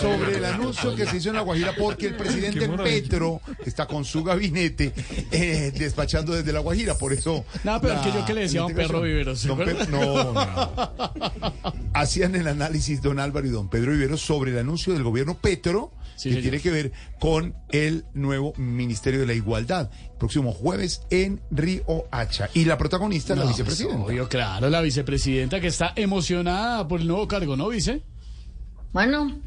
sobre el anuncio que se hizo en La Guajira porque el presidente Petro está con su gabinete eh, despachando desde La Guajira, por eso... No, pero la que yo que le decía a don Perro Viveros, ¿se Don acuerda? Pe- no, no. Hacían el análisis don Álvaro y don Pedro Viveros sobre el anuncio del gobierno Petro Sí, que señor. tiene que ver con el nuevo Ministerio de la Igualdad, próximo jueves en Río Hacha. Y la protagonista es la No, vicepresidenta. pues, obvio, claro, la vicepresidenta que está emocionada por el nuevo cargo, ¿no, vice? Bueno,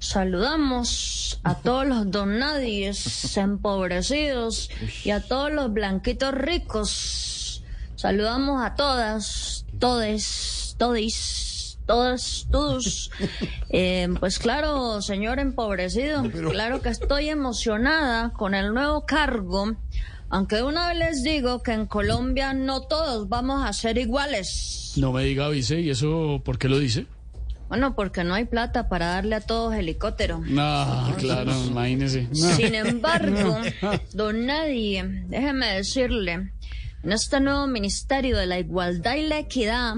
saludamos a todos los don nadies empobrecidos y a todos los blanquitos ricos. Saludamos a todas, todes, todis, todas, todos. Eh, pues claro, señor empobrecido, claro que estoy emocionada con el nuevo cargo. Aunque una vez les digo que en Colombia no todos vamos a ser iguales. No me diga, vice, ¿y eso por qué lo dice? Bueno, porque no hay plata para darle a todos helicóptero. No, claro, imagínese. No. Sin embargo, don Nadie, déjeme decirle, en este nuevo Ministerio de la Igualdad y la Equidad,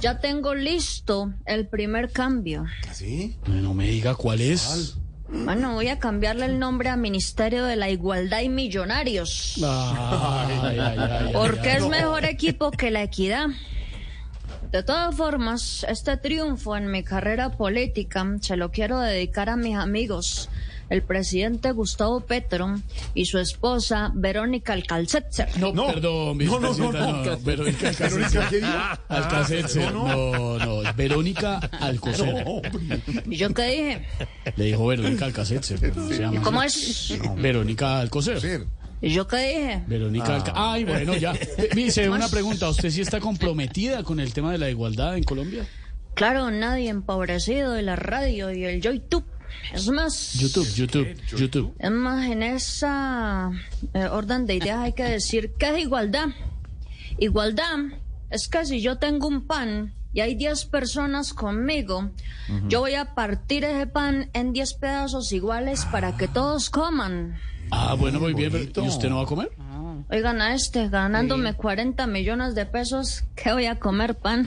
ya tengo listo el primer cambio. ¿Sí? No me diga cuál es. Bueno, voy a cambiarle el nombre a Ministerio de la Igualdad y Millonarios. Ay, ay, ay, ay, Porque ay, es mejor equipo que la equidad. De todas formas, este triunfo en mi carrera política se lo quiero dedicar a mis amigos, el presidente Gustavo Petro y su esposa Verónica Alcalcetzer. No, No. perdón, No, no, no, no, no. no, Verónica Alcácer. ¿Verónica qué dijo? Alcácer, no, no, Verónica Alcocer. ¿Y yo qué dije? Le dijo Verónica llama. ¿Cómo es? Verónica Alcocer. Sí. ¿Y yo qué dije? Verónica Alca- Ay, bueno, ya. Vice, una pregunta. ¿Usted sí está comprometida con el tema de la igualdad en Colombia? Claro, nadie empobrecido de la radio y el YouTube. Es más, YouTube, YouTube, YouTube. Es más, en esa eh, orden de ideas hay que decir que es igualdad. Igualdad es que si yo tengo un pan y hay 10 personas conmigo, yo voy a partir ese pan en 10 pedazos iguales para que todos coman. Ah, bueno, muy bien. bonito. ¿Y usted no va a comer? Oigan a este, ganándome 40 millones de pesos, ¿qué voy a comer pan?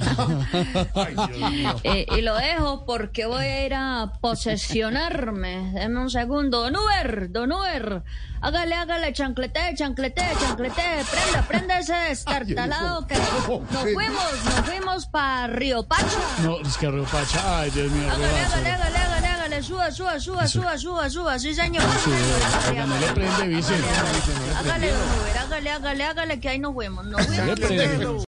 Eh, y lo dejo porque voy a ir a posesionarme. Deme un segundo. Don Uber, Don Uber, hágale, hágale, chanclete, chanclete, chanclete, prenda, prenda ese destartalado que nos fuimos, nos fuimos para Río Pacho. No, es que Río Pacha. Ay, Dios mío, Hágale, hágale, Pacha. hágale, hágale, hágale, suba, suba, suba, suba, suba, suba, sí señor. No le prende. Hágale, hágale, hágale, hágale, que ahí nos fuimos, nos prende.